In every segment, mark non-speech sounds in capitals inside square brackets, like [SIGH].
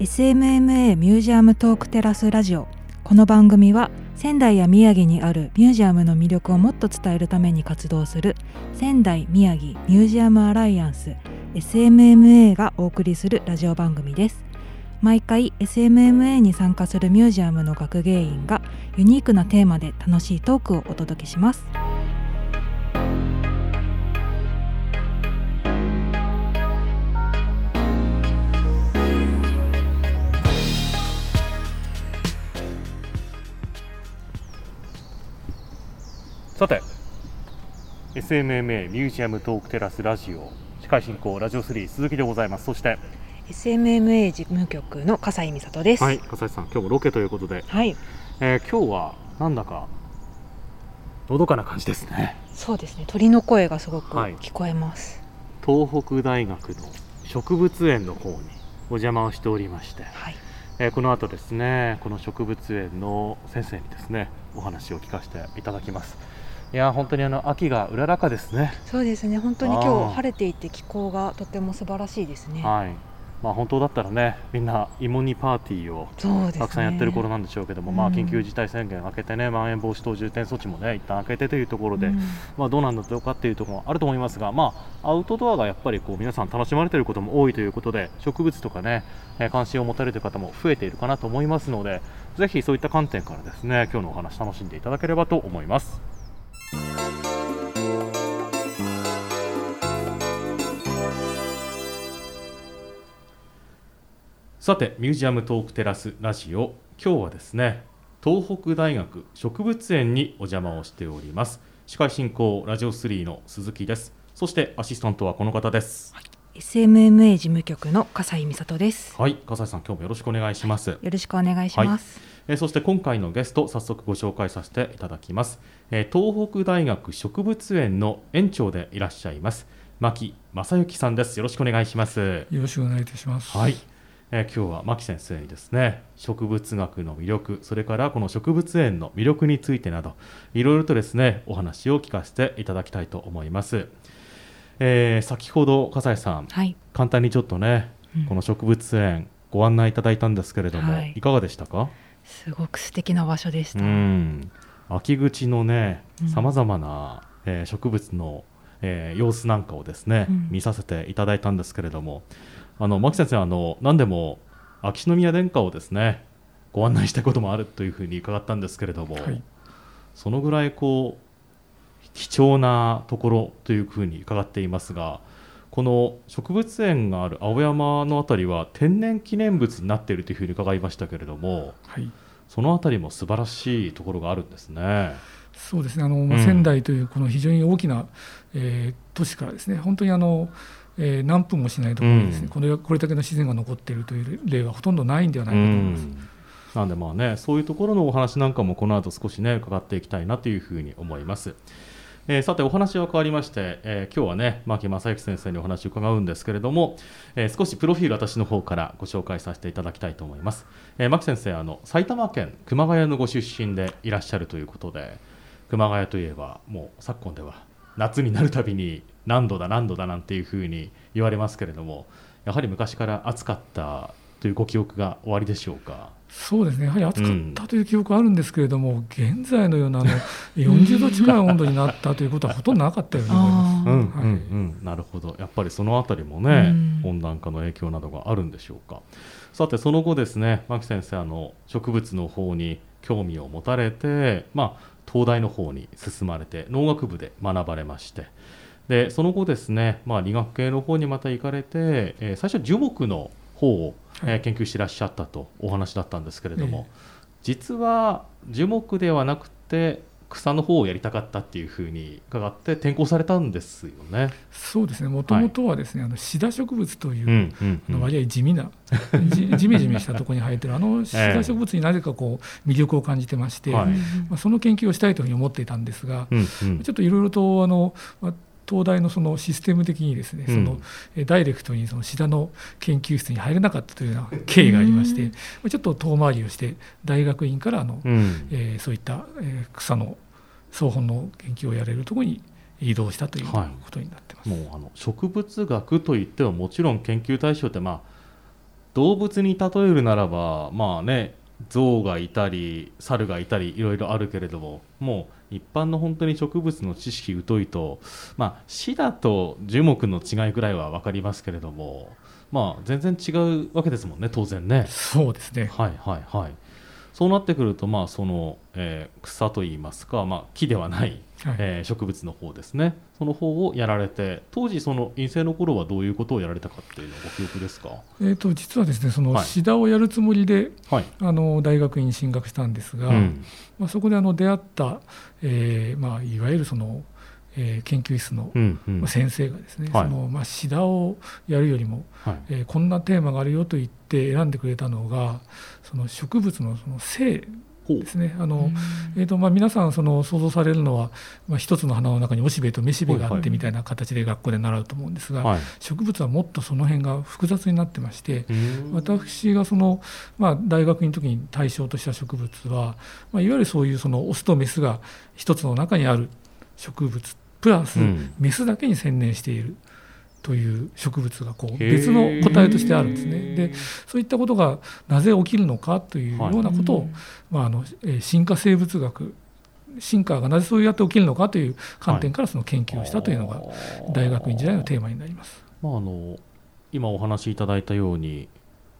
SMMA ミュージアムトークテラスラジオ。この番組は仙台や宮城にあるミュージアムの魅力をもっと伝えるために活動する仙台宮城ミュージアムアライアンス SMMA がお送りするラジオ番組です。毎回 SMMA に参加するミュージアムの学芸員がユニークなテーマで楽しいトークをお届けします。さて SMMA ミュージアムトークテラスラジオ司会進行ラジオ3鈴木でございます。そして SMMA 事務局の笠井美里です。はい笠井さん今日もロケということで、はい、えー今日はなんだかのどかな感じですね。そうですね。鳥の声がすごくはい。聞こえます。東北大学の植物園の方にお邪魔をしておりまして、はい、えーこの後ですねこの植物園の先生にですねお話を聞かせていただきます。いやー本当にあの秋がうららかですね。そうですね。本当に今日晴れていて気候がとても素晴らしいですね。はいまあ本当だったらねみんな芋煮パーティーをたくさんやってる頃なんでしょうけども、まあうん緊急事態宣言明けてね、まん延防止等重点措置もね、一旦明けてというところで、うん。まあどうなんだろうかっていうところもあると思いますが、まあアウトドアがやっぱりこう皆さん楽しまれていることも多いということで、植物とかね、えー関心を持たれている方も増えているかなと思いますので、ぜひそういった観点からですね、今日のお話楽しんでいただければと思います。さてミュージアムトークテラスラジオ今日はですね東北大学植物園にお邪魔をしております。司会進行ラジオ3の鈴木です。そしてアシスタントはこの方です。SMMA 事務局の笠井美里です。はい。笠井さん今日もよろしくお願いします、よろしくお願いします、えーそして今回のゲスト早速ご紹介させていただきます、えー東北大学植物園の園長でいらっしゃいます牧正幸さんです。よろしくお願いします。よろしくお願いいたします。はい、えー今日は牧先生にですね植物学の魅力それからこの植物園の魅力についてなどいろいろとですねお話を聞かせていただきたいと思います、えー先ほど笠井さんはい。簡単にちょっとね、うん。この植物園ご案内いただいたんですけれども、はい。い、かがでしたか？すごく素敵な場所でした、うん。秋口のねうん。さまざまな、えー植物の、えー様子なんかをですね、うん。見させていただいたんですけれどもあの牧先生あの何でも秋篠宮殿下をですねご案内したこともあるというふうに伺ったんですけれども、はいそのぐらいこう貴重なところというふうに伺っていますがこの植物園がある青山のあたりは天然記念物になっているというふうに伺いましたけれどもはい、そのあたりも素晴らしいところがあるんですね。そうですね。あの、まあうん仙台というこの非常に大きな、えー都市からですね、本当にあの、えー何分もしないところにですね、うんこれこれだけの自然が残っているという例はほとんどないんではなういかと思います。んなんでまあねそういうところのお話なんかもこの後少しね伺っていきたいなというふうに思います。えーさてお話は変わりまして、えー今日はね牧正幸先生にお話を伺うんですけれども、えー少しプロフィール私の方からご紹介させていただきたいと思います。えー牧先生あの埼玉県熊谷のご出身でいらっしゃるということで熊谷といえばもう昨今では夏になるたびに何度だ何度だなんていうふうに言われますけれどもやはり昔から暑かったというご記憶がおありでしょうか？そうですね。やはり暑かったという記憶はあるんですけれども、現在のようなあの40度近い温度になったということはほとんどなかったように思います。うんうんはいうん、なるほどやっぱりそのあたりもね、うん温暖化の影響などがあるんでしょうかさてその後ですね牧先生あの植物の方に興味を持たれて、まあ、東大の方に進まれて農学部で学ばれましてでその後ですね、まあ、理学系の方にまた行かれて、えー最初樹木の方を、えーはい研究していらっしゃったとお話だったんですけれども、え実は樹木ではなくて草の方をやりたかったっていうふうに伺って転校されたんですよね。そうですね。もともとはですね、あのシダ植物という、うんうんあの割合地味な、[LAUGHS] じじめじめしたところに生えてるあの [LAUGHS] シダ植物になぜかこう魅力を感じてまして、はい。まあ、その研究をしたいというふうに思っていたんですが、うんうん。ちょっといろいろとあの、まあ東大のそのシステム的にですね、そのダイレクトにそのシダの研究室に入れなかったというような経緯がありまして、ちょっと遠回りをして大学院からあの、うん、えー、そういった、えー、草の草本の研究をやれるところに移動したということになってます、はい、もうあの植物学といってももちろん研究対象ってまあ動物に例えるならばまあね象がいたり猿がいたりいろいろあるけれどももう一般の本当に植物の知識疎いとまあシダと樹木の違いぐらいは分かりますけれどもまあ全然違うわけですもんね当然ね。そうですねはいはいはいそうなってくると、まあそのえー、草といいますか、まあ、木ではない、はい、えー、植物の方ですね。その方をやられて当時その院生の頃はどういうことをやられたかっていうのはご記憶ですか、えーと、実はですねそのシダをやるつもりで、はい、あの大学院に進学したんですが、うん、まあ、そこであの出会った、えーまあ、いわゆるそのえー、研究室の先生がですね、うんうん、そのまあ、シダをやるよりも、はい、えー、こんなテーマがあるよと言って選んでくれたのがその植物のその性ですね。あの、えーとまあ、皆さんその想像されるのは、まあ、一つの花の中におしべとめしべがあってみたいな形で学校で習うと思うんですが、はい、植物はもっとその辺が複雑になってまして私がその、まあ、大学の時に対象とした植物は、まあ、いわゆるそういうそのオスとメスが一つの中にある植物プラスメスだけに専念している。という植物がこう別の個体としてあるんですね。でそういったことがなぜ起きるのかというようなことを、はい、まあ、あの進化生物学進化がなぜそうやって起きるのかという観点からその研究をしたというのが大学院時代のテーマになります。まあ、あの今お話しいただいたように、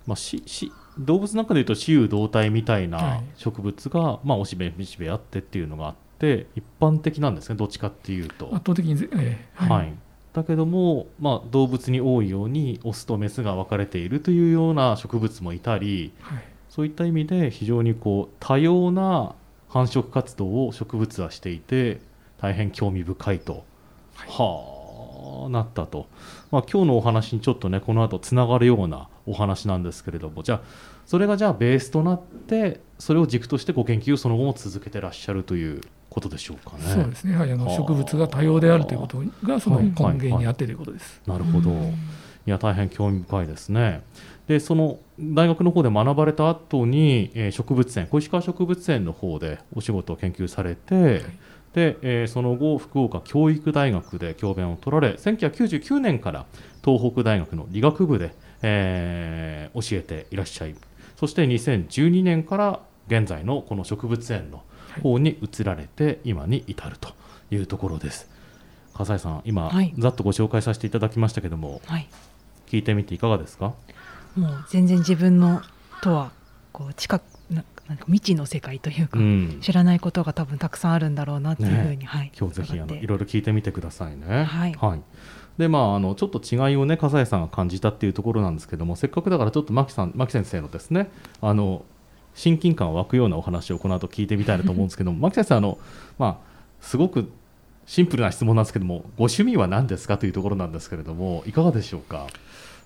まあ、しし動物の中でいうと雌雄同体みたいな植物が、はい、まあ、おしべめしべあってっていうのがあって。って一般的なんですね。どっちかっていうと。圧倒的に、えー、はい、はい、だけども、まあ、動物に多いようにオスとメスが分かれているというような植物もいたり、はい、そういった意味で非常にこう多様な繁殖活動を植物はしていて大変興味深いと、はい、はあなったと、まあ、今日のお話にちょっとねこの後つながるようなお話なんですけれどもじゃあそれがじゃあベースとなってそれを軸としてご研究をその後も続けてらっしゃるということでしょうかね。そうですね。はい、あの植物が多様であるということがその根源にあってということです。はいはいはい、なるほど。いや大変興味深いですね。でその大学の方で学ばれた後に、えー、植物園小石川植物園の方でお仕事を研究されて、はい、で、えー、その後福岡教育大学で教鞭を取られ1999年から東北大学の理学部で、えー、教えていらっしゃいそして2012年から現在のこの植物園の方に移られて今に至るというところです。笠井さん今、はい、ざっとご紹介させていただきましたけども、はい、聞いてみていかがですか？もう全然自分のとはこう近くななんか未知の世界というか、うん、知らないことが多分たくさんあるんだろうなっていうふうに、ね、はい、今日ぜひあのいろいろ聞いてみてくださいね。はい、はい、でまあ、あのちょっと違いをね笠井さんが感じたっていうところなんですけどもせっかくだからちょっと牧さん牧先生のですねあの親近感湧くようなお話をこの後聞いてみたいなと思うんですけども [LAUGHS] 牧先生あの、まあ、すごくシンプルな質問なんですけどもご趣味は何ですかというところなんですけれどもいかがでしょうか？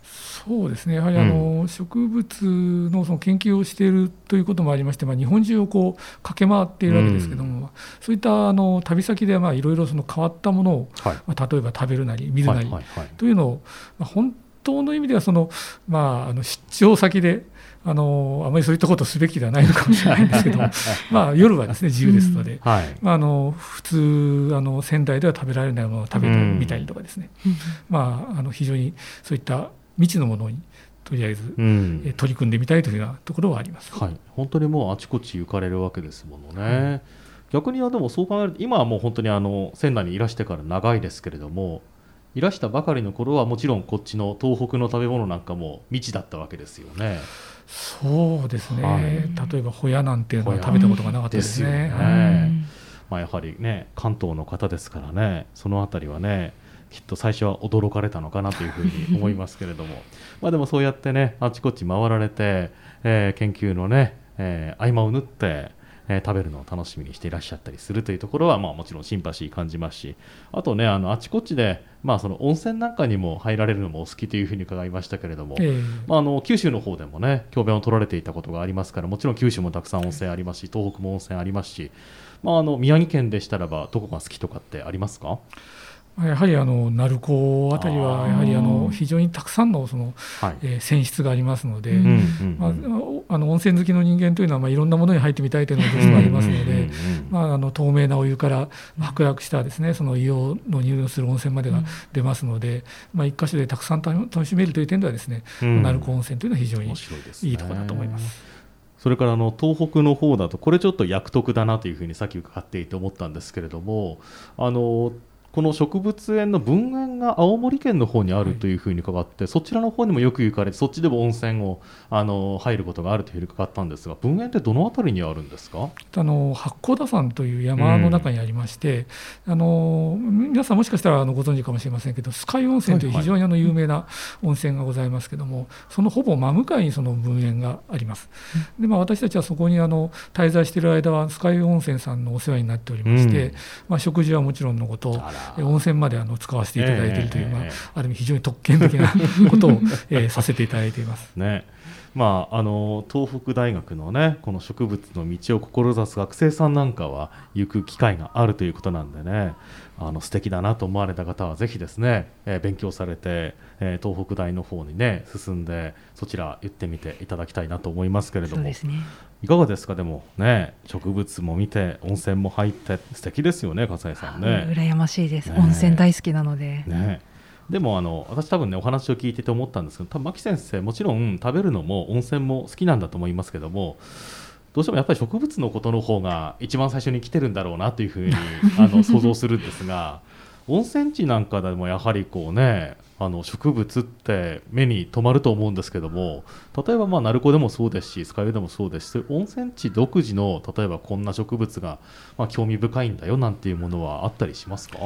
そうですね。やはりあの、うん、植物のその研究をしているということもありまして、まあ、日本中をこう駆け回っているわけですけども、うん、そういったあの旅先でいろいろ変わったものを、はい、まあ、例えば食べるなり見るなりというのを、まあ、本当の意味ではその、まあ、あの出張先であのあまりそういったことをすべきではないのかもしれないんですけど [LAUGHS] まあ夜はですね自由ですので、うん。はい、まあ、あの普通あの仙台では食べられないものを食べてみたりとかですね、うん、まあ、あの非常にそういった未知のものにとりあえず、うん、取り組んでみたいというようなところはあります、はい、本当にもうあちこち行かれるわけですものね。逆にはでもそう考えると今はもう本当にあの仙台にいらしてから長いですけれどもいらしたばかりの頃はもちろんこっちの東北の食べ物なんかも未知だったわけですよね。そうですね、はい、例えばホヤなんていうのは食べたことがなかったですね。すね。まあ、やはりね関東の方ですからね。その辺りはねきっと最初は驚かれたのかなというふうに思いますけれども。[LAUGHS] まあでもそうやってねあちこち回られて、えー、研究のね、えー、合間を縫ってえー、食べるのを楽しみにしていらっしゃったりするというところは、まあ、もちろんシンパシー感じますしあとねあのあちこちで、まあ、その温泉なんかにも入られるのもお好きというふうに伺いましたけれども、えー、まあ、あの九州の方でもね教鞭を取られていたことがありますからもちろん九州もたくさん温泉ありますし東北も温泉ありますし、まあ、あの宮城県でしたらばどこが好きとかってありますか？やはりあの鳴子あたりはやはりあの非常にたくさんのその、はい。えー、泉質がありますので、まあ、あの温泉好きの人間というのはまあいろんなものに入ってみたいというのがどうしてもありますので、まあ、あの透明なお湯から白濁したですねその硫黄の匂いをする温泉までが出ますので、まあ、一箇所でたくさん楽しめるという点ではですね、鳴子温泉というのは非常にいいところだと思います。それからあの東北の方だとこれちょっと役得だなというふうにさっき伺っていて思ったんですけれどもあのこの植物園の分園が青森県の方にあるというふうに伺って、はい、そちらの方にもよく行かれてそっちでも温泉をあの入ることがあるというふうに伺ったんですが分園ってどの辺りにあるんですか？あの八甲田山という山の中にありまして、うん、あの皆さんもしかしたらあのご存知かもしれませんけどスカイ温泉という非常にあの有名な温泉がございますけども、はいはい、そのほぼ真向かいにその分園があります。でまあ、私たちはそこにあの滞在している間はスカイ温泉さんのお世話になっておりまして、うん、まあ、食事はもちろんのこと温泉まであの使わせていただいているという、まあ、ある意味非常に特権的なことを、えー、[LAUGHS] させていただいています。ね。まあ、あの東北大学のねこの植物の道を志す学生さんなんかは行く機会があるということなんでねあの素敵だなと思われた方はぜひですね、えー、勉強されて、えー、東北大の方にね進んでそちら行ってみていただきたいなと思いますけれども、ね、いかがですか？でもね植物も見て温泉も入って素敵ですよね笠井さんね。羨ましいです、ね、温泉大好きなので。ね。でもあの私多分ねお話を聞いてて思ったんですけど多分牧先生もちろん食べるのも温泉も好きなんだと思いますけどもどうしてもやっぱり植物のことの方が一番最初に来てるんだろうなというふうにあの想像するんですが温泉地なんかでもやはりこうねあの植物って目に留まると思うんですけども例えばまあ鳴子でもそうですし酸ヶ湯でもそうですし温泉地独自の例えばこんな植物がま興味深いんだよなんていうものはあったりしますか？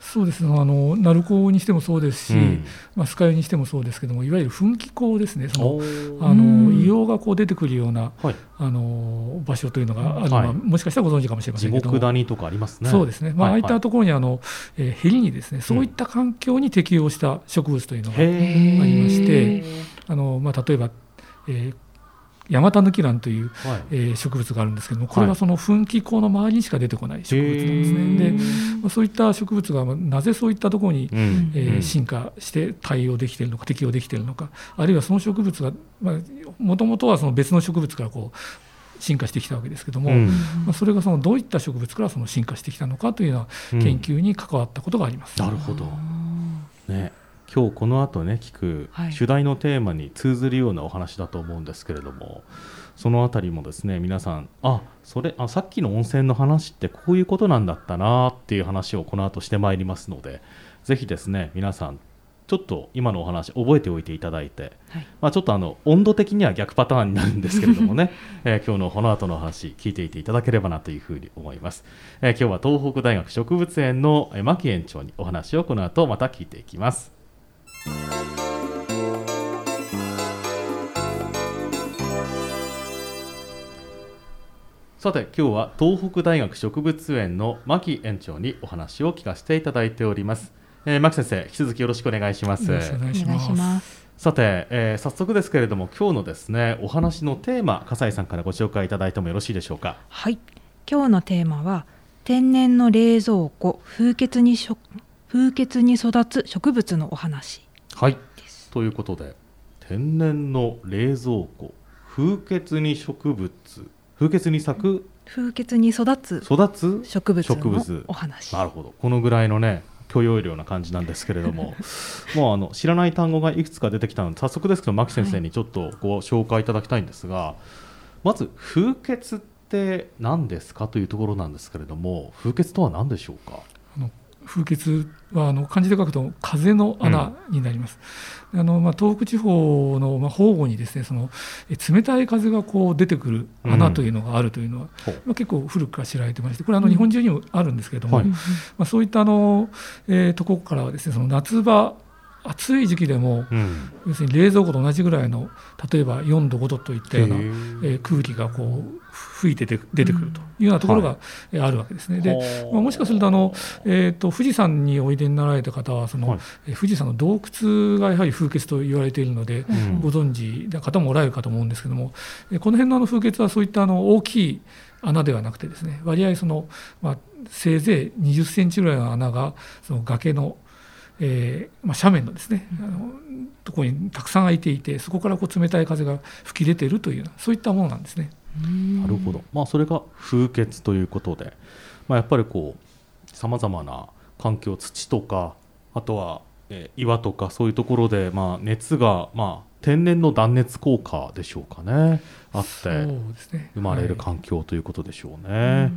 そうですね。あの鳴子にしてもそうですし、うん、まあ、酸ヶ湯にしてもそうですけどもいわゆる噴気口ですね。そのあの硫黄がこう出てくるような、はい、あの場所というのがあるのは、はい、もしかしたらご存知かもしれませんけど地獄谷とかありますね。そうですね、まあ、ああいったところにあの、えー、ヘリにですねそういった環境に適応した植物というのがありまして、あのまあ、例えば、えー、ヤマタヌキランという、はい、えー、植物があるんですけどもこれはその噴気口の周りにしか出てこない植物なんですね。で、まあ、そういった植物がなぜそういったところに、うん、えー、進化して対応できているのか適応できているのかあるいはその植物がもともとはその別の植物からこう進化してきたわけですけども、うん、まあ、それがそのどういった植物からその進化してきたのかというような研究に関わったことがあります。うん、なるほど、ね今日この後ね聞く主題のテーマに通ずるようなお話だと思うんですけれども、その辺りもですね皆さんあそれあさっきの温泉の話ってこういうことなんだったなっていう話をこの後してまいりますのでぜひですね皆さんちょっと今のお話覚えておいていただいて、はい、まあ、ちょっとあの温度的には逆パターンになるんですけれどもね、[LAUGHS] えー、今日のこの後の話聞いていていただければなというふうに思います、えー、今日は東北大学植物園の牧園長にお話をこの後また聞いていきますさて今日は東北大学植物園の牧園長にお話を聞かせていただいております。えー、牧先生引き続きよろしくお願いします。お願いします。さて、えー、早速ですけれども今日のですねお話のテーマ笠井さんからご紹介いただいてもよろしいでしょうか？はい。今日のテーマは天然の冷蔵庫風穴に風穴に育つ植物のお話はい。ということで天然の冷蔵庫風穴に植物風穴に咲く風穴に育つ育つ植物のお話。なるほど。このぐらいのね許容量な感じなんですけれども。[LAUGHS] もうあの知らない単語がいくつか出てきたので早速ですけど牧先生にちょっとご紹介いただきたいんですが、はい、まず風穴って何ですかというところなんですけれども風穴とは何でしょうか？風穴はあの漢字で書くと風の穴になります。うん、あのまあ、東北地方のまあ方々にですねその冷たい風がこう出てくる穴というのがあるというのは、う。ん、まあ、結構古くから知られてましてこれあの日本中にもあるんですけれども、うんはい、まあ、そういったあの、えー、ところからはですねその夏場暑い時期でも、うん、要するに冷蔵庫と同じぐらいの例えば4度5度といったような、えー、空気がこう吹いて出てくるというようなところがあるわけですね。はい、で、まあ、もしかするとあの、えーと、富士山においでになられた方はその、はい、富士山の洞窟がやはり風穴と言われているので、うん、ご存知な方もおられるかと思うんですけどもこの辺のあの風穴はそういったあの大きい穴ではなくてですね割合その、まあ、せいぜい20センチぐらいの穴がその崖のえーまあ、斜面のですね、あのところにたくさん開いていてそこからこう冷たい風が吹き出ているというそういったものなんですね。なるほど、まあ、それが風穴ということで、まあ、やっぱりこうさまざまな環境土とかあとは、えー、岩とかそういうところで、まあ、熱が、まあ、天然の断熱効果でしょうかね。あって生まれる環境ということでしょうね。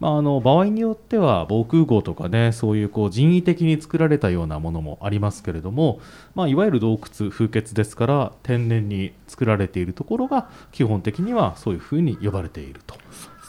まあ、あの場合によっては防空壕とかねそういうこう人為的に作られたようなものもありますけれども、まあ、いわゆる洞窟風穴ですから天然に作られているところが基本的にはそういうふうに呼ばれていると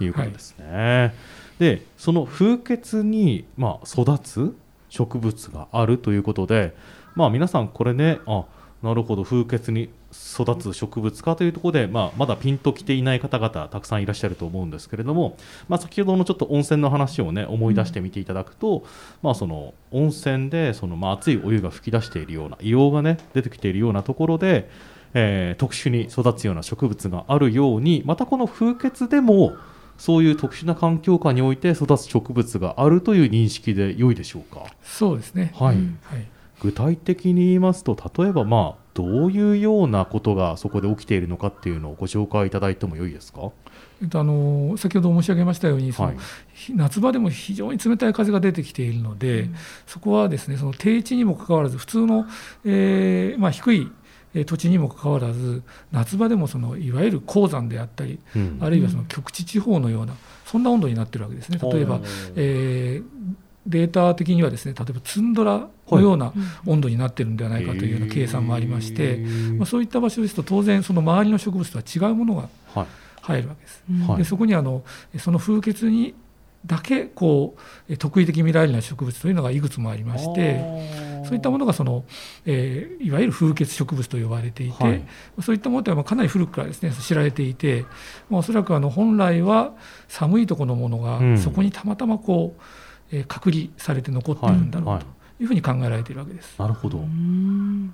いうことですね。はい、でその風穴に、まあ、育つ植物があるということで、まあ、皆さんこれねあなるほど風穴に育つ植物かというところで、まあ、まだピンときていない方々たくさんいらっしゃると思うんですけれども、まあ、先ほどのちょっと温泉の話をね思い出してみていただくと、うん、まあ、その温泉でその、まあ、熱いお湯が噴き出しているような硫黄がね出てきているようなところで、えー、特殊に育つような植物があるようにまたこの風穴でもそういう特殊な環境下において育つ植物があるという認識で良いでしょうか？そうですね、はい、うん、はい具体的に言いますと例えばまあどういうようなことがそこで起きているのかっていうのをご紹介いただいてもよいですか、えっと、あの先ほど申し上げましたようにその、はい、夏場でも非常に冷たい風が出てきているので、うん、そこはですねその低地にもかかわらず普通の、えーまあ、低い土地にもかかわらず夏場でもそのいわゆる高山であったり、うん、あるいはその極地地方のようなそんな温度になってるわけですね。例えば、えーデータ的にはですね例えばツンドラのような温度になってるんではないかというような計算もありまして、まあ、そういった場所ですと当然その周りの植物とは違うものが入るわけです。はい、でそこにあのその風穴にだけこう特異的見られるような植物というのがいくつもありましてそういったものがその、えー、いわゆる風穴植物と呼ばれていて、はい、そういったものとはかなり古くからですね知られていて、まあ、おそらくあの本来は寒いところのものがそこにたまたまこう、えー、隔離されて残っているんだろうというふうに考えられているわけです。なるほど。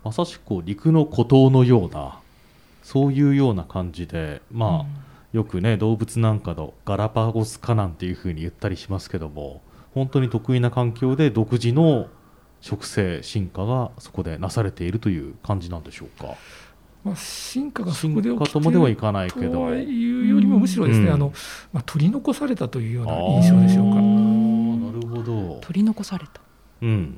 まさしく陸の孤島のようなそういうような感じでまあ、よくね動物なんかのガラパゴス化なんていうふうに言ったりしますけども本当に得意な環境で独自の植生進化がそこでなされているという感じなんでしょうか？まあ、進化がそこで起きているとはいかないけど。いうよりもむしろですね、うん、あのまあ、取り残されたというような印象でしょうか。ほど。取り残された、うん、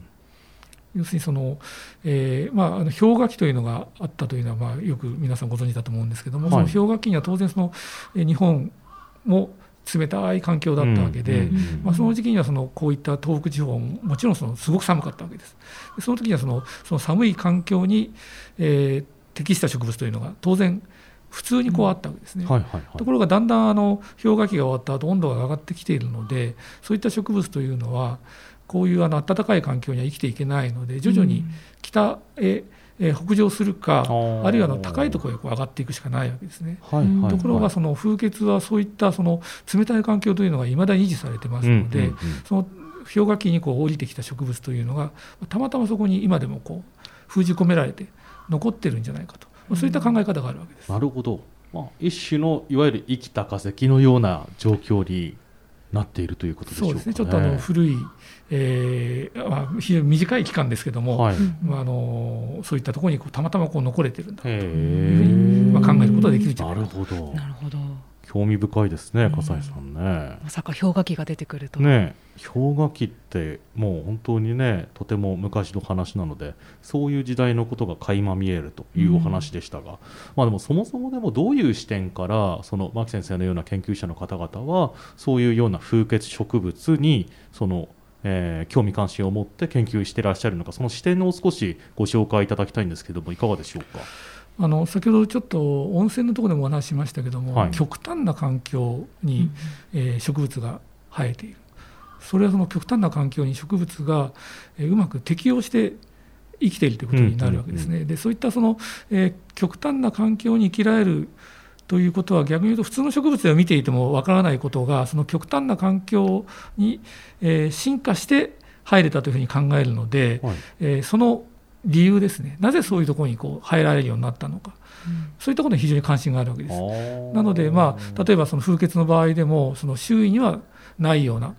要するにその、えーまあ、あの氷河期というのがあったというのは、まあ、よく皆さんご存知だと思うんですけども、はい、その氷河期には当然その、え日本も冷たい環境だったわけで、まあ、その時期にはそのこういった東北地方ももちろんそのすごく寒かったわけです。でその時にはそのその寒い環境に、えー、適した植物というのが当然普通にこうあったわけですね、ところがだんだんあの氷河期が終わった後温度が上がってきているのでそういった植物というのはこういうあの暖かい環境には生きていけないので徐々に北へ、え北上するか、あるいはあの高いところへこう上がっていくしかないわけですね。ところがその風穴はそういったその冷たい環境というのがいまだに維持されてますので、その氷河期にこう降りてきた植物というのがたまたまそこに今でもこう封じ込められて残ってるんじゃないかと、まあ、そういった考え方があるわけです。なるほど、まあ、一種のいわゆる生きた化石のような状況になっているということでしょうか、ね、そうですね。ちょっとあの古い、えーまあ、非常に短い期間ですけども、はい、まあ、あのそういったところにこうたまたまこう残れてるんだというふうに、まあ、考えることができるじゃないかと。なるほど興味深いですね、笠井さんね。まさか氷河期が出てくると。ね、氷河期ってもう本当にね、とても昔の話なので、そういう時代のことが垣間見えるというお話でしたが、うん、まあでもそもそもでもどういう視点からその牧先生のような研究者の方々はそういうような風穴植物にそのえー、興味関心を持って研究していらっしゃるのかその視点を少しご紹介いただきたいんですけれどもいかがでしょうか？あの先ほどちょっと温泉のところでもお話ししましたけども、はい、極端な環境に、うん、えー、植物が生えている。それはその極端な環境に植物が、えー、うまく適応して生きているということになるわけですね。でそういったその、えー、極端な環境に生きられるということは逆に言うと普通の植物では見ていてもわからないことがその極端な環境に、えー、進化して入れたというふうに考えるので、はい、えー、その理由ですね。なぜそういうところにこう入られるようになったのか、うん、そういったことに非常に関心があるわけです。なので、まあ、例えばその風穴の場合でもその周囲にはないような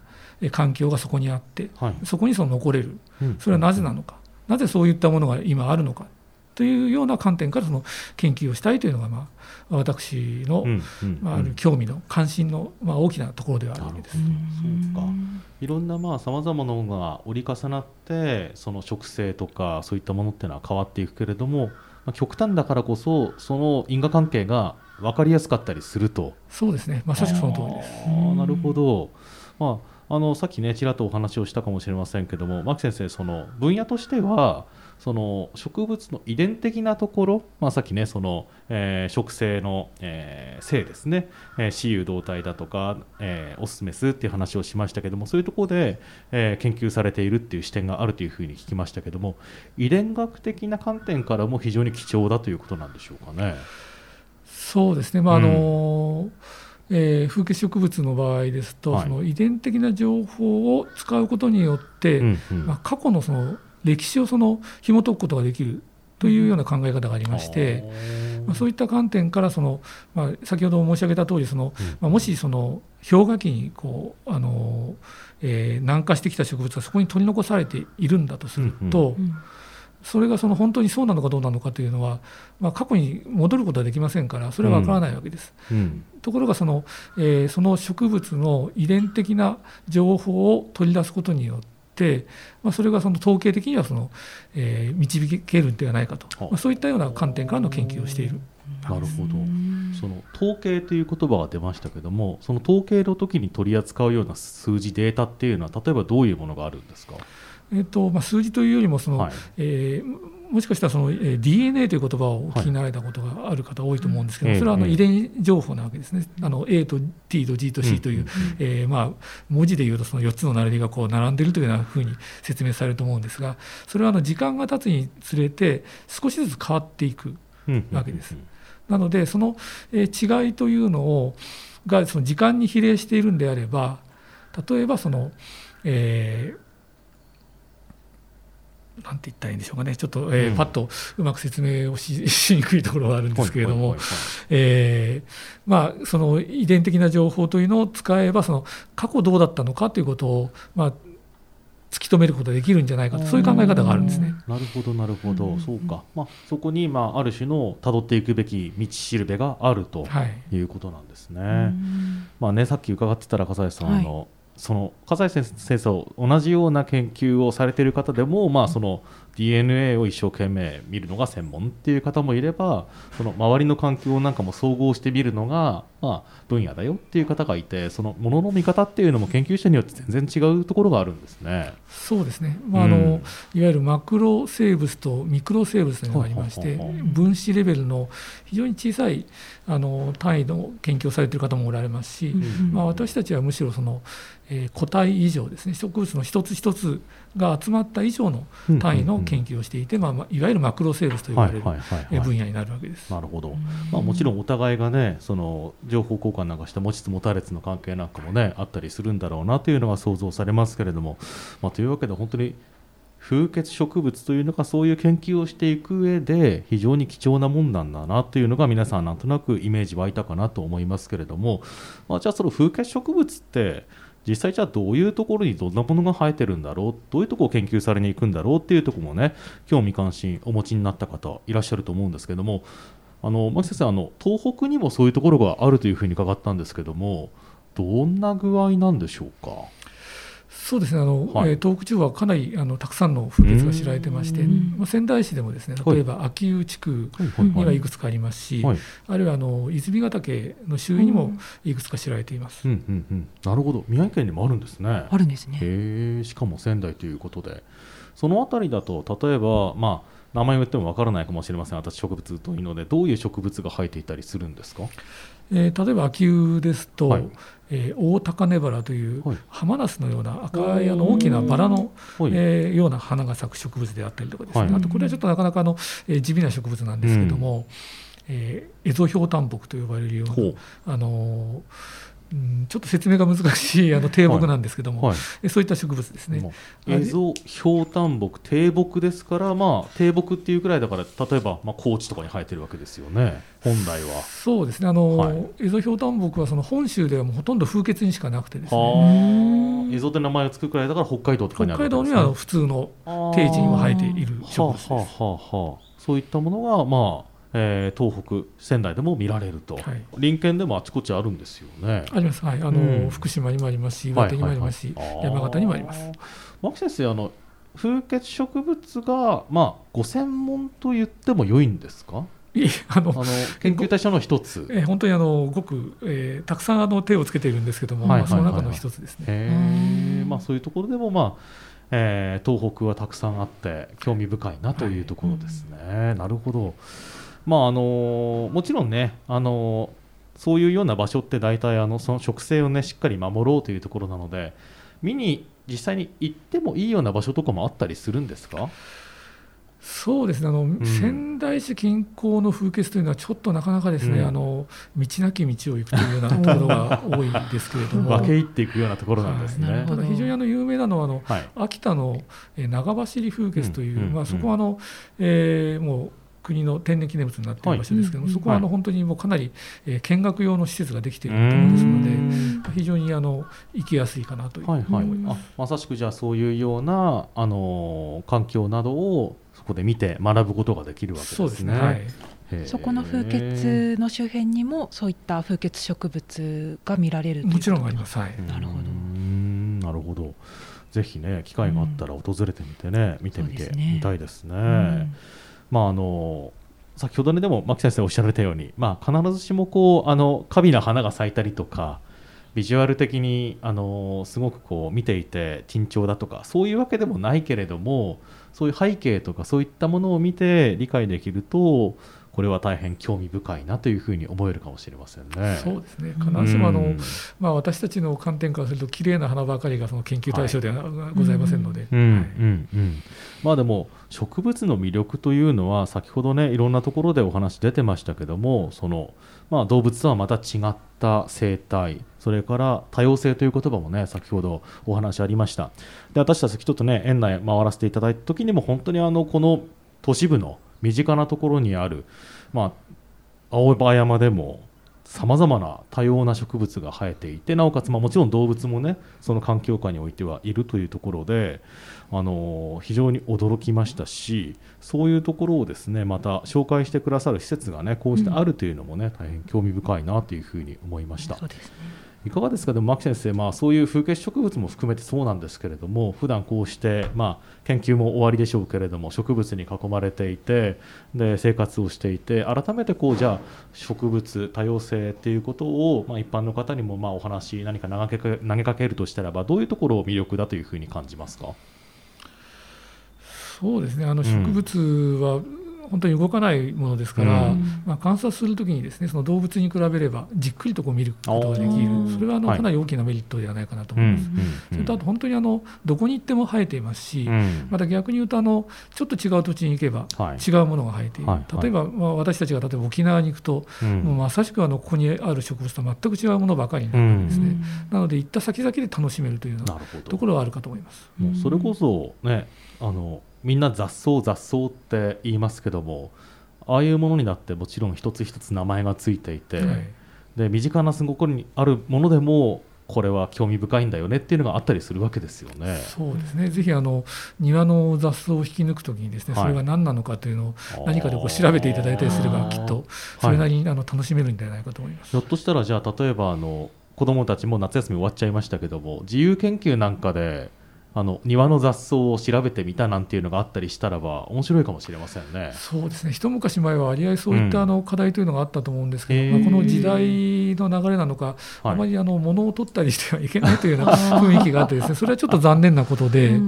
環境がそこにあって、はい、そこにその残れる、それはなぜなのか、なぜそういったものが今あるのか。というような観点からその研究をしたいというのが、まあ、私の、まあ、ある興味の関心の、まあ、大きなところではあるわけです。そうか。いろんなさまざ、まなものが折り重なってその植生とかそういったものっていうのは変わっていくけれども、まあ、極端だからこそその因果関係が分かりやすかったりすると。そうですね。まさしくその通りです。あなるほど、まあ、あのさっきねちらっとお話をしたかもしれませんけども牧先生その分野としてはその植物の遺伝的なところ、まあ、さっきねその、えー、植生の、えー、性ですね、えー、雌雄同体だとか、えー、オスメスっていう話をしましたけどもそういうところで、えー、研究されているっていう視点があるというふうに聞きましたけども遺伝学的な観点からも非常に貴重だということなんでしょうかね。そうですね、まああの、うん。えー、風景植物の場合ですと、はい、その遺伝的な情報を使うことによって、うんうん、まあ、過去のその歴史をその紐解くことができるというような考え方がありまして、まあ、そういった観点からその、まあ、先ほど申し上げた通りその、まあ、もしその氷河期にこうあの、えー、南下してきた植物がそこに取り残されているんだとすると、うんうん、それがその本当にそうなのかどうなのかというのは、まあ、過去に戻ることはできませんからそれは分からないわけです。うん。うん、ところがその、えー、その植物の遺伝的な情報を取り出すことによって、まあ、それがその統計的にはその、えー、導けるんではないかと、まあ、そういったような観点からの研究をしている。なるほど。その統計という言葉が出ましたけどもその統計の時に取り扱うような数字データっていうのは例えばどういうものがあるんですか、えーとまあ、数字というよりもその、はい、えーもしかしたらその DNA という言葉をお聞きになられたことがある方多いと思うんですけど、はい、それはあの遺伝情報なわけですね、あの A と T と G と C という、えー、まあ文字でいうとその4つの並びがこう並んでいるというようなふうに説明されると思うんですが、それはあの時間が経つにつれて少しずつ変わっていくわけです。なので、その違いというのをがその時間に比例しているんであれば、例えばその、えーなんて言ったらいいんでしょうかね、ちょっと、えー、うん、パッとうまく説明をししにくいところはあるんですけれども、まあ、その遺伝的な情報というのを使えば、その過去どうだったのかということを、まあ、突き止めることができるんじゃないかと、そういう考え方があるんですね。なるほど、なるほど、うん、そうか、まあ、そこに、まあ、ある種の辿っていくべき道しるべがあるとい。うことなんですね。はい、まあね、さっき伺ってたら、笠井さん、はい、のその笠井先生と同じような研究をされている方でも、まあ、その DNA を一生懸命見るのが専門っていう方もいればその周りの環境なんかも総合して見るのが、まあ、分野だよっていう方がいてそのものの見方っていうのも研究者によって全然違うところがあるんですね。そうですね、まああの、うん、いわゆるマクロ生物とミクロ生物というのがありまして、分子レベルの非常に小さいあの単位の研究をされている方もおられますし、うん、まあ、私たちはむしろその、えー、個体以上ですね。植物の一つ一つが集まった以上の単位の研究をしていて、まあ、いわゆるマクロ生物と言われる分野になるわけです。なるほど、まあ、もちろんお互いがねその情報交換なんかして持ちつ持たれつの関係なんかもねあったりするんだろうなというのが想像されますけれども、まあ、というわけで本当に風穴植物というのがそういう研究をしていく上で非常に貴重なもんなんだなというのが皆さんなんとなくイメージ湧いたかなと思いますけれども、まあ、じゃあその風穴植物って実際じゃあどういうところにどんなものが生えてるんだろう？どういうところを研究されに行くんだろう？っていうところもね興味関心お持ちになった方いらっしゃると思うんですけども。あの牧先生あの東北にもそういうところがあるというふうに伺ったんですけどもどんな具合なんでしょうか？そうですねあの、はい、東北地方はかなりあのたくさんの風穴が知られてまして、まあ、仙台市でもですね例えば秋保地区にはいくつかありますし、はい、あるいはあの泉ヶ岳の周囲にもいくつか知られています、うんうんうん、なるほど。宮城県にもあるんですね。あるんですね。へしかも仙台ということで。その辺りだと例えば、まあ名前を言ってもわからないかもしれません。私植物というのでどういう植物が生えていたりするんですか、えー、例えば秋雨ですと、はい、えー、大高根バラという浜ナスのような赤いあの大きなバラの、えー、ような花が咲く植物であったりとかですね、はい、あとこれはちょっとなかなかの、えー、地味な植物なんですけども、うん、えー、エゾヒョウタンボクと呼ばれるようなあのーうん、ちょっと説明が難しいあの低木なんですけども、はい。はい、そういった植物ですね。エゾヒョウタンボク低木ですから、まあ、低木っていうくらいだから例えば、まあ、高地とかに生えてるわけですよね本来は。そうですね。あの、はい、エゾヒョウタンボクはその本州ではもうほとんど風穴にしかなくてですね。エゾって名前をつくくらいだから北海道とかにある、ね、北海道には普通の定地にも生えている植物です。はあはあはあ、そういったものがまあえー、東北仙台でも見られると、はい、林県でもあちこちあるんですよね。あります、はい、あの、うん、福島にもありますし岩手にもありますし、はいはい。はい、山形にもあります。牧先生あの風穴植物が、まあ、ご専門と言っても良いんですか？あのあの研究対象の一つ、えー、本当にあのごく、えー、たくさんあの手をつけているんですけども、はいはいはいはい、その中の一つですね。まあ、そういうところでも、まあえー、東北はたくさんあって興味深いなというところですね。はいうん、なるほどまああのもちろんね、あのそういうような場所って大体あのその植生をねしっかり守ろうというところなので見に実際に行ってもいいような場所とかもあったりするんですか？そうですね。あの、うん、仙台市近郊の風穴というのはちょっとなかなかですね、うん、あの道なき道を行くというようなところが多いですけれども。[LAUGHS] 分け入っていくようなところなんですね、はい、ただ非常にあの有名なのはあの、はい、秋田の長走り風穴という、うん、まあ、そこはあの、えー、もう国の天然記念物になっている場所ですけども、はい、そこはあの本当にもうかなり、えー、見学用の施設ができているところですので非常にあの行きやすいかなというふうに思います、はいはい、まさしくじゃあそういうようなあの環境などをそこで見て学ぶことができるわけですね。そうですね。はい。そこの風穴の周辺にもそういった風穴植物が見られるもちろんあります。はい、なるほど。なるほど。ぜひね機会があったら訪れてみてね、うん、見てみてみたいですね。うんまああの先ほどねでも牧先生おっしゃられたように、まあ、必ずしもこうあの華美な花が咲いたりとかビジュアル的にあのすごくこう見ていて緊張だとかそういうわけでもないけれどもそういう背景とかそういったものを見て理解できるとこれは大変興味深いなというふうに思えるかもしれませんね。そうですね。必ずしもあの、うん、まあ、私たちの観点からすると綺麗な花ばかりがその研究対象ではございませんので。まあでも植物の魅力というのは先ほどねいろんなところでお話出てましたけどもその、まあ、動物とはまた違った生態それから多様性という言葉もね先ほどお話ありました。で私たちちょっとね園内回らせていただいた時にも本当にあのこの都市部の身近なところにある、まあ、青葉山でもさまざまな多様な植物が生えていてなおかつ、まあ、もちろん動物もねその環境下においてはいるというところで、あの非常に驚きましたしそういうところをですねまた紹介してくださる施設がねこうしてあるというのもね、うん、大変興味深いなというふうに思いました。そうですねいかがですか、でも牧先生、まあ、そういう風景植物も含めてそうなんですけれども、普段こうして、まあ、研究も終わりでしょうけれども、植物に囲まれていて、で生活をしていて、改めてこうじゃあ、植物、多様性っていうことを、まあ、一般の方にもまあお話、何か投げかけ投げかけるとしたらば、どういうところを魅力だというふうに感じますか？そうですね。あの植物は、本当に動かないものですから、うん、まあ、観察するときにですねその動物に比べればじっくりとこう見ることができる。それはあのかなり大きなメリットではないかなと思います。はい、それとあと本当にあのどこに行っても生えていますし、うん、また逆に言うとあのちょっと違う土地に行けば違うものが生えている、はい、例えば、まあ、私たちが例えば沖縄に行くと、うん、もうまさしくあのここにある植物と全く違うものばかりになるんですね、なので行った先々で楽しめるというようなところはあるかと思います。もうそれこそねあのみんな雑草雑草って言いますけどもああいうものになってもちろん一つ一つ名前がついていて、はい、で身近なすごくにあるものでもこれは興味深いんだよねっていうのがあったりするわけですよね。そうですね。ぜひあの庭の雑草を引き抜くときにですね、はい、それが何なのかというのを何かでこう調べていただいたりすればきっとそれなりにあの楽しめるんじゃないかと思います。ひょっとしたらじゃあ例えばあの子どもたちも夏休み終わっちゃいましたけども自由研究なんかであの庭の雑草を調べてみたなんていうのがあったりしたらば面白いかもしれませんね。そうですね。一昔前は割合そういったあの課題というのがあったと思うんですけど、うん、まあ、この時代の流れなのか、あまりあの物を取ったりしてはいけないというような [LAUGHS] 雰囲気があってですねそれはちょっと残念なことで、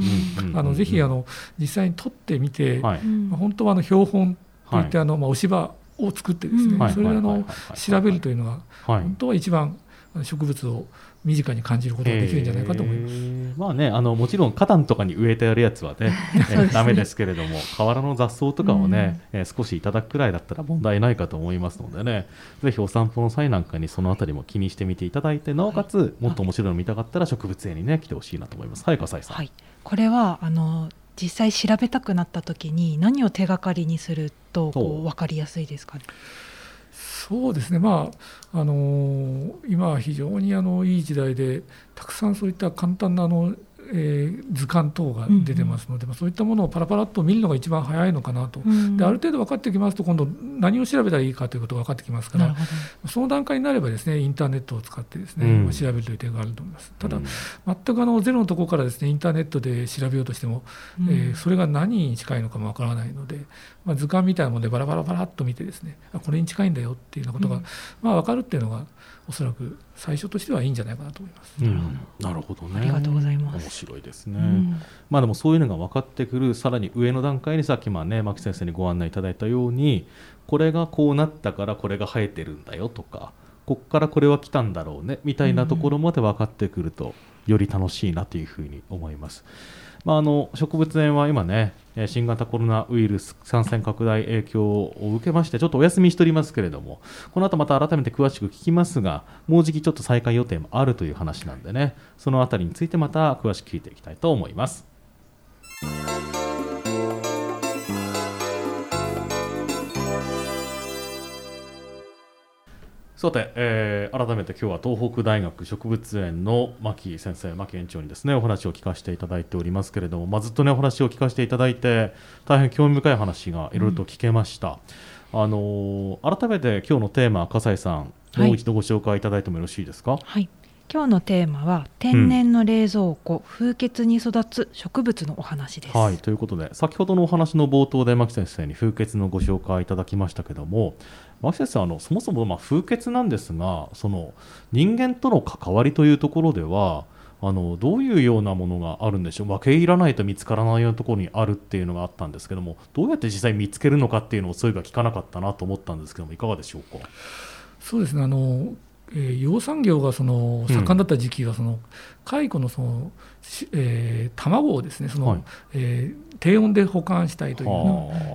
あのぜひあの実際に取ってみて、はい、まあ、本当はあの標本といってあの、まあ、押し場を作ってですね、それであの調べるというのが本当は一番植物を身近に感じることができるんじゃないかと思います。えー、まあね、あのもちろん花壇とかに植えてあるやつはね、[LAUGHS] ねダメですけれども、河原の雑草とかをね、うん、えー、少しいただくくらいだったら問題ないかと思いますのでね、ぜひお散歩の際なんかにそのあたりも気にしてみていただいて、なおかつもっと面白いの見たかったら植物園にね来てほしいなと思います。はい、笠井さん。はい、これはあの実際調べたくなった時に何を手がかりにするとこう分かりやすいですかね？そうですね、まああの、今は非常にあのいい時代でたくさんそういった簡単なあのえー、図鑑等が出てますので、うんうん、そういったものをパラパラっと見るのが一番早いのかなと、うん、である程度分かってきますと今度何を調べたらいいかということが分かってきますからその段階になればですねインターネットを使ってですね、うん、調べるという点があると思います。ただ、うん、全くあのゼロのところからですねインターネットで調べようとしても、うん、えー、それが何に近いのかも分からないので、まあ、図鑑みたいなものでバラバラバラっと見てですねあこれに近いんだよっていうようなことが、まあ、分かるっていうのがおそらく最初としてはいいんじゃないかなと思います。うん、なるほどね。ありがとうございます。面白いですね。うん、まあでもそういうのが分かってくるさらに上の段階にさっきまあね牧先生にご案内いただいたようにこれがこうなったからこれが生えてるんだよとかこっからこれは来たんだろうねみたいなところまで分かってくると、より楽しいなというふうに思います。まあ、あの植物園は今ね新型コロナウイルス感染拡大影響を受けましてちょっとお休みしておりますけれどもこの後また改めて詳しく聞きますがもうじきちょっと再開予定もあるという話なんでねその辺りについてまた詳しく聞いていきたいと思います。さて、えー、改めて今日は東北大学植物園の牧先生、牧園長にですねお話を聞かせていただいておりますけれども、まあ、ずっとねお話を聞かせていただいて大変興味深い話がいろいろと聞けました。うん、あのー、改めて今日のテーマ笠井さん、もう一度ご紹介いただいてもよろしいですか？はい今日のテーマは天然の冷蔵庫、うん、風穴に育つ植物のお話です。はいということで先ほどのお話の冒頭で牧先生に風穴のご紹介いただきましたけども牧先生あのそもそもまあ風穴なんですがその人間との関わりというところではあのどういうようなものがあるんでしょう？分け入らないと見つからないようなところにあるっていうのがあったんですけどもどうやって実際見つけるのかっていうのをそういえば聞かなかったなと思ったんですけどもいかがでしょうか？そうですね。あのえー、養蚕業がその盛んだった時期はその、蚕のその、えー、卵をですねその、はい、えー、低温で保管したいという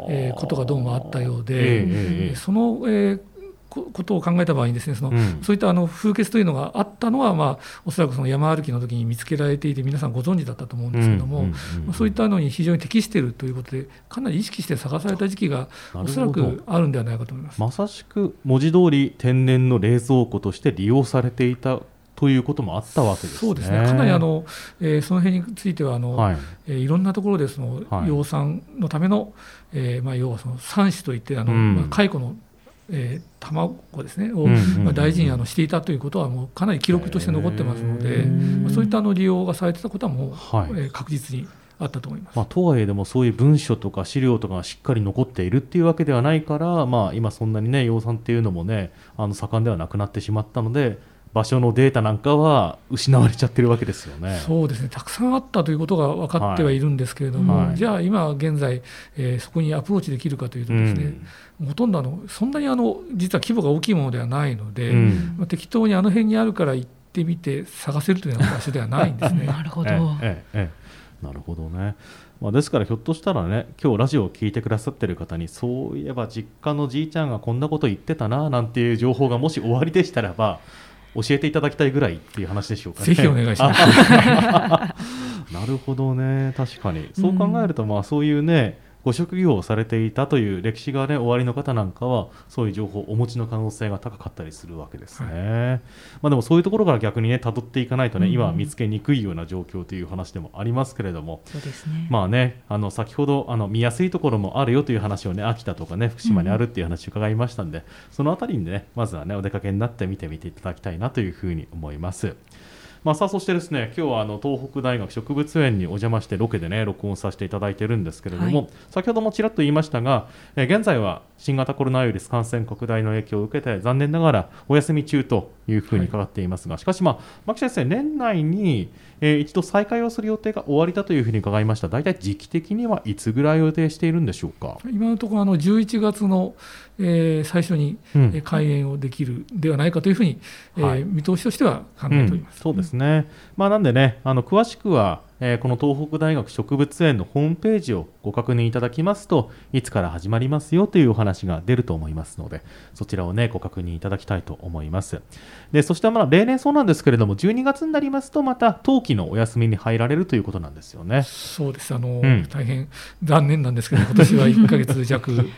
えー、ことがどうもあったようで、えー、その、えー、ことを考えた場合にですねその、うん、そういったあの風穴というのがあったのは、まあ、おそらくその山歩きの時に見つけられていて皆さんご存知だったと思うんですけども、まあ、そういったのに非常に適しているということでかなり意識して探された時期がおそらくあるんではないかと思います。まさしく文字通り天然の冷蔵庫として利用されていたということもあったわけです、ね、そうですね。かなりあの、えー、その辺についてはあの、はい。えー、いろんなところでその、はい、養蚕のための、えー、まあ要はその蚕種といってあの、うん、まあ、蚕のえー、卵ですねを、まあ、大事にあのしていたということはもうかなり記録として残ってますので、まあ、そういったあの利用がされてたことはもう、はい、えー、確実にあったと思います、まあ、とはいえでもそういう文書とか資料とかがしっかり残っているっていうわけではないから、まあ、今そんなにね養蚕っていうのもねあの盛んではなくなってしまったので場所のデータなんかは失われちゃってるわけですよね。そうですねたくさんあったということが分かってはいるんですけれども、はいはい、じゃあ今現在、えー、そこにアプローチできるかというとですね、うん、ほとんどあのそんなにあの実は規模が大きいものではないので、うん、まあ、適当にあの辺にあるから行ってみて探せるというような場所ではないんですね。[LAUGHS] なるほど、えええ、なるほどね。まあ、ですからひょっとしたらね今日ラジオを聞いてくださってる方にそういえば実家のじいちゃんがこんなこと言ってたななんていう情報がもし終わりでしたらば教えていただきたいぐらいっていう話でしょうかね。ぜひお願いします。[LAUGHS] なるほどね確かにそう考えるとまあそういうね、ご職業をされていたという歴史が、ね、終わりの方なんかはそういう情報をお持ちの可能性が高かったりするわけですね。はい、まあ、でもそういうところから逆にね辿っていかないとね、うん、今は見つけにくいような状況という話でもありますけれども。ね。まあねあの先ほどあの見やすいところもあるよという話をね秋田とかね福島にあるっていう話を伺いましたんで、うん、そのあたりにねまずはねお出かけになって見てみていただきたいなというふうに思います。まあ、さあそしてですね今日はあの東北大学植物園にお邪魔してロケでね録音させていただいてるんですけれども、はい、先ほどもちらっと言いましたが、えー、現在は新型コロナウイルス感染拡大の影響を受けて残念ながらお休み中というふうに伺っていますが、はい、しかし、まあ、牧先生、年内に、えー、一度再開をする予定が終わりだというふうに伺いました、大体時期的にはいつぐらい予定しているんでしょうか？今のところあの、11月の、えー、最初に、うん、開園をできるではないかというふうに、はい、えー、見通しとしては考えております、うん、そうですね、まあ、なんでね、あの詳しくは、えー、この東北大学植物園のホームページをご確認いただきますといつから始まりますよというお話が出ると思いますのでそちらをねご確認いただきたいと思います。でそしてまあ例年そうなんですけれども12月になりますとまた冬季のお休みに入られるということなんですよね。そうです。あの、うん、大変残念なんですけど今年は1か月弱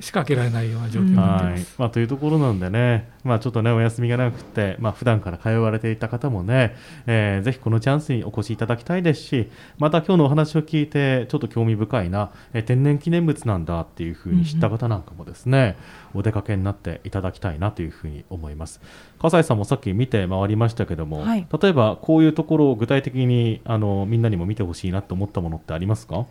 しか開けられないような状況になってます、はい。まあ、というところなんでねまあちょっとねお休みがなくてまあ普段から通われていた方もね、えー、ぜひこのチャンスにお越しいただきたいですしまた今日のお話を聞いてちょっと興味深いな、え天然記念物なんだっていうふうに知った方なんかもですね、うん、お出かけになっていただきたいなというふうに思います。笠井さんもさっき見て回りましたけども、はい、例えばこういうところを具体的にあのみんなにも見てほしいなと思ったものってありますか？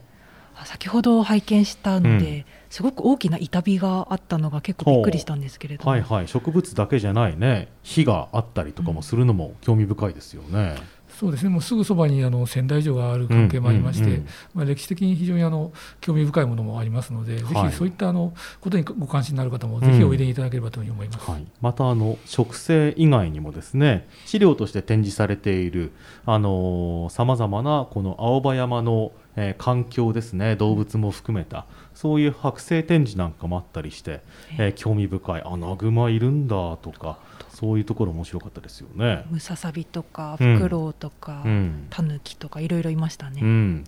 先ほど拝見したので、うん、すごく大きな板火があったのが結構びっくりしたんですけれども、はいはい、植物だけじゃないね。火があったりとかもするのも興味深いですよね。うんそうですね。もうすぐそばにあの仙台城がある関係もありまして、うんうんうん、まあ、歴史的に非常にあの興味深いものもありますので、はい、ぜひそういったあのことにご関心のある方もぜひおいでいただければというふうに思います、うんはい、またあの植生以外にもですね資料として展示されているさまざまなこの青葉山のえー、環境ですね動物も含めたそういう剥製展示なんかもあったりして、えー、興味深いアナグマいるんだとかそういうところ面白かったですよね。ムササビとかフクロウとか、うん、タヌキとかいろいろいましたね。うん、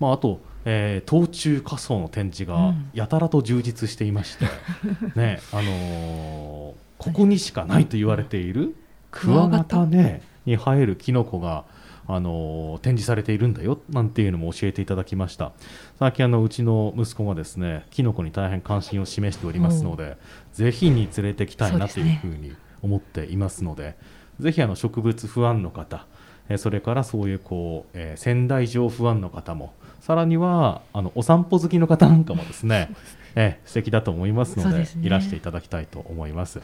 まあ、あと、えー、冬虫夏草の展示がやたらと充実していまして、う [LAUGHS] ん、ねあのー、ここにしかないと言われているクワガタ、ね、に生えるキノコがあの展示されているんだよなんていうのも教えていただきました。最近あのうちの息子がですねキノコに大変関心を示しておりますので、ぜひに連れてきたいなというふうに思っていますのでぜひあの植物不安の方それからそういうこう、えー、仙台城不安の方もさらにはあのお散歩好きの方なんかもですねえー、素敵だと思いますので、ね、いらしていただきたいと思います。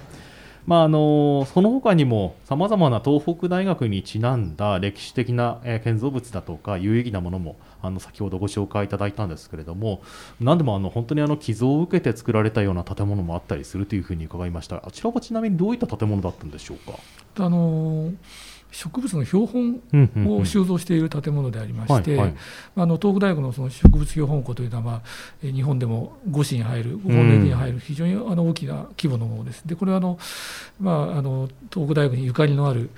まあ、あのその他にもさまざまな東北大学にちなんだ歴史的な、え、建造物だとか有意義なものもあの先ほどご紹介いただいたんですけれども何でもあの本当にあの寄贈を受けて作られたような建物もあったりするというふうに伺いましたあちらはちなみにどういった建物だったんでしょうか？あのー植物の標本を収蔵している建物でありまして、あの東北大学のその植物標本庫というのは、まあ、日本でも5市に入る、5本列に入る、非常にあの大きな規模のものです。でこれはあの、まあ、あの東北大学にゆかりのある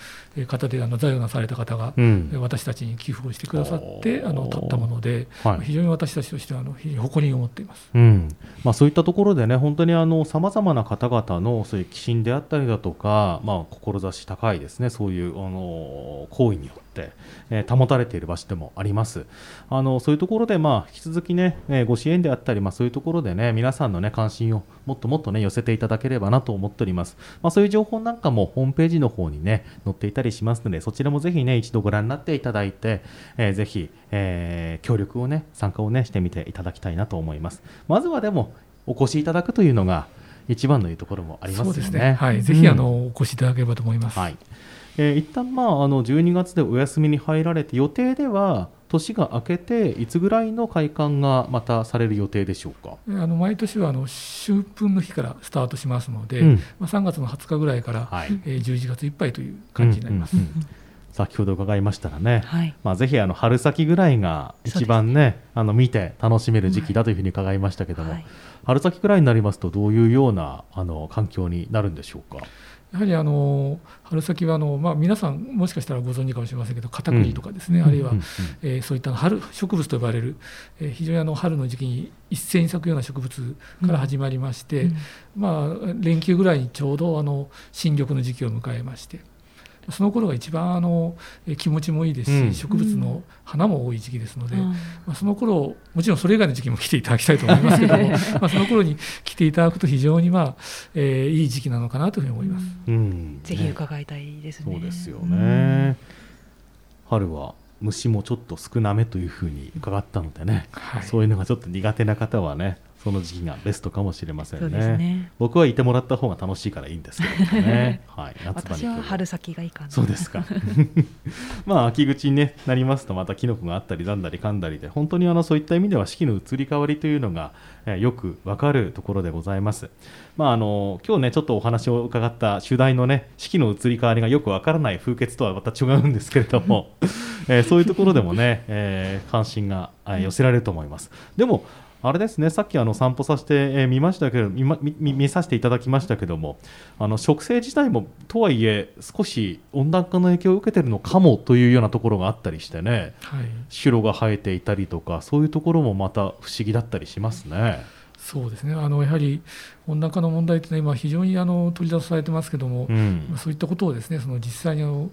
方であの財をなされた方が、うん、私たちに寄付をしてくださってあの立ったもので、はい、非常に私たちとしてはあの非常に誇りに思っています、うん。まあ、そういったところでね本当にさまざまな方々のそういう寄進であったりだとか、まあ、志高いですねそういうあの行為によって、えー、保たれている場所でもありますあのそういうところで、まあ、引き続きね、えー、ご支援であったり、まあ、そういうところでね皆さんの、ね、関心をもっともっと、ね、寄せていただければなと思っております、まあ、そういう情報なんかもホームページの方にね載っていたりしますのでそちらもぜひね一度ご覧になっていただいて、えー、ぜひ、えー、協力をね参加をねしてみていただきたいなと思いますまずはでもお越しいただくというのが一番のいうところもありますよね。ねはい、ぜひあの、お越しいただければと思います。はい。えー、一旦まああの12月でお休みに入られて予定では年が明けていつぐらいの開館がまたされる予定でしょうか？あの毎年はあの春分の日からスタートしますので、うん、まあ、3月の20日ぐらいから、はい、えー、11月いっぱいという感じになります。うんうんうん。先ほど伺いましたらね、はい、まあ、ぜひあの春先ぐらいが一番ね、ね。あの見て楽しめる時期だというふうに伺いましたけども、はい、春先ぐらいになりますとどういうようなあの環境になるんでしょうか？やはりあの春先はあの、まあ、皆さんもしかしたらご存知かもしれませんけどカタクリとかですね、うん、あるいは、うん、えー、そういった春植物と呼ばれる、えー、非常にあの春の時期に一斉に咲くような植物から始まりまして、うん、まあ、連休ぐらいにちょうどあの新緑の時期を迎えまして。その頃が一番あの気持ちもいいですし、うん、植物の花も多い時期ですので、うん、まあ、その頃もちろんそれ以外の時期も来ていただきたいと思いますけども [LAUGHS] まあその頃に来ていただくと非常に、まあえー、いい時期なのかなというふうに思います、うん、ぜひ伺いたいですね。そうですよね、春は虫もちょっと少なめというふうに伺ったのでね、はい、そういうのがちょっと苦手な方はねその時期がベストかもしれませんね。ね僕はいてもらった方が楽しいからいいんですけどね。[LAUGHS] はい、夏場に私は春先がいいかな。そうですか。[LAUGHS] まあ秋口に、ね、なりますとまたキノコがあったりなんだりかんだりで本当にあのそういった意味では四季の移り変わりというのが、えー、よくわかるところでございます。まああの今日ねちょっとお話を伺った主題のね四季の移り変わりがよくわからない風穴とはまた違うんですけれども、[LAUGHS] えー、そういうところでもね、えー、関心が寄せられると思います。でもあれですねさっきあの散歩させてみましたけど見見見させていただきましたけどもあの植生自体もとはいえ少し温暖化の影響を受けているのかもというようなところがあったりしてね、はい、白が生えていたりとかそういうところもまた不思議だったりしますね。そうですね。あのやはり温暖化の問題というのは今非常にあの取り出されてますけども、うん、そういったことをですねその実際にあの、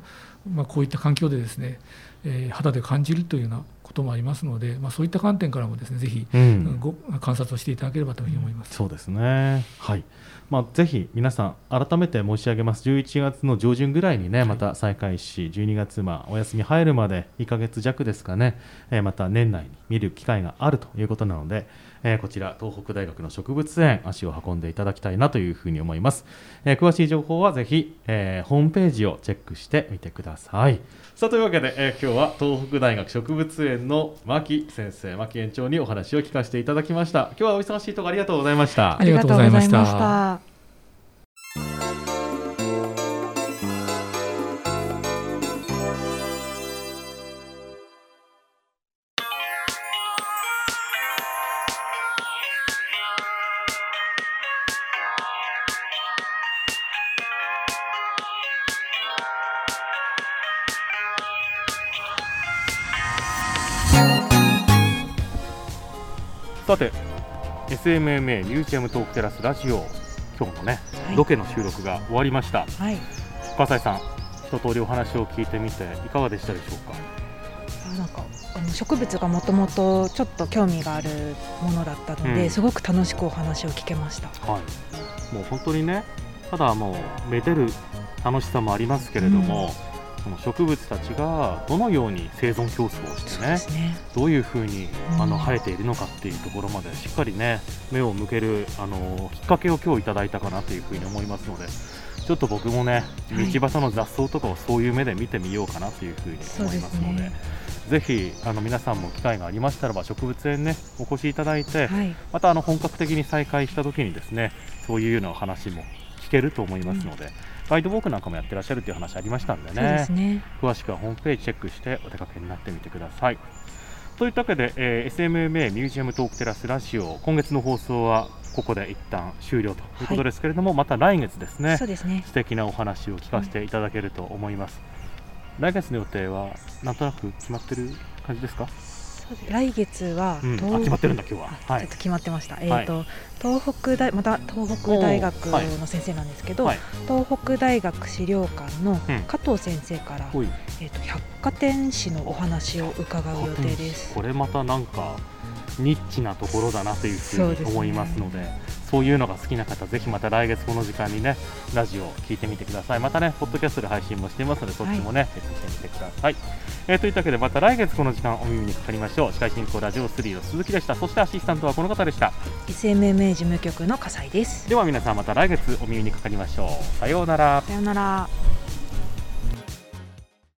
まあ、こういった環境でですね、えー、肌で感じるというようなこともありますので、まあ、そういった観点からもですねぜひ、うん、ご観察をしていただければというふうに思います。そうですね。はいまあ、ぜひ皆さん、改めて申し上げます、11月の上旬ぐらいにね、また再開し、12月、まあ、お休み入るまで1か月弱ですかね、えー、また年内に見る機会があるということなので、えー、こちら東北大学の植物園足を運んでいただきたいなというふうに思います、えー、詳しい情報はぜひ、えー、ホームページをチェックしてみてください。さあというわけで、え今日は東北大学植物園の牧先生牧園長にお話を聞かせていただきました。今日はお忙しいところありがとうございました。ありがとうございましたさて SMMA ミュージアムトークテラスラジオ。今日のね、はい、ロケの収録が終わりました、はい、笠井さん一通りお話を聞いてみていかがでしたでしょうか？あなんかあの植物がもともとちょっと興味があるものだったので、うん、すごく楽しくお話を聞けました、はい、もう本当にねただもうめでる楽しさもありますけれども、うんその植物たちがどのように生存競争をしてね、ね、どういうふうにあの生えているのかっていうところまでしっかりね目を向けるあのきっかけを今日いただいたかなというふうに思いますのでちょっと僕もね道端の雑草とかをそういう目で見てみようかなというふうに思いますので。ぜひあの皆さんも機会がありましたらば植物園ねお越しいただいて、はい、またあの本格的に再開した時にですねそういうような話も聞けると思いますので、うんガイドウォークなんかもやってらっしゃるという話ありましたんでね、ね、詳しくはホームページチェックしてお出かけになってみてください。といったわけで、えー、SMMA ミュージアムトークテラスラジオ今月の放送はここで一旦終了ということですけれども、はい、また来月ですねそうですね。素敵なお話を聞かせていただけると思います、うん、来月の予定はなんとなく決まってる感じですか？来月は、うん、決まってるんだ今日は、はい、ちょっと決まってました、えっ、ー、と、はい、東北大また東北大学の先生なんですけど、はい、東北大学資料館の加藤先生から、うん、えっ、ー、と百貨店史のお話を伺う予定です。これまたなんかニッチなところだなというふうに思いますので。そういうのが好きな方、ぜひまた来月この時間にね、ラジオを聞いてみてください。またね、ポッドキャストで配信もしていますので、そっちもね、はい、チェックしてみてください。えー、といったわけで、また来月この時間お耳にかかりましょう。司会進行ラジオ3の鈴木でした。そしてアシスタントはこの方でした。SMMA 事務局の笠井です。では皆さんまた来月お耳にかかりましょう。さようなら。さようなら。